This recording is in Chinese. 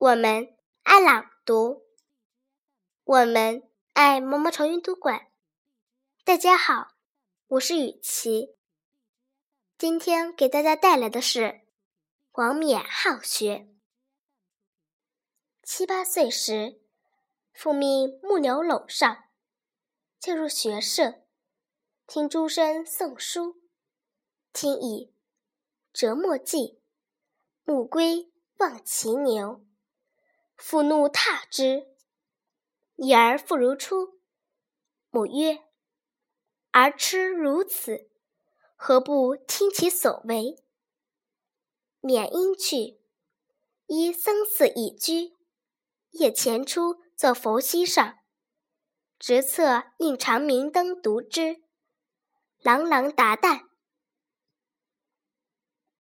我们爱朗读，我们爱毛毛虫阅读馆。大家好，我是雨琪。今天给大家带来的是王冕好学。七八岁时，父命木牛楼上，进入学舍，听诸生诵书，听已，折墨迹，暮归望其牛。父怒挞之，已而复如初。母曰：“儿痴如此，何不听其所为？”免因去，依僧寺已居，夜前出坐佛膝上，执策应长明灯读之，朗朗达旦，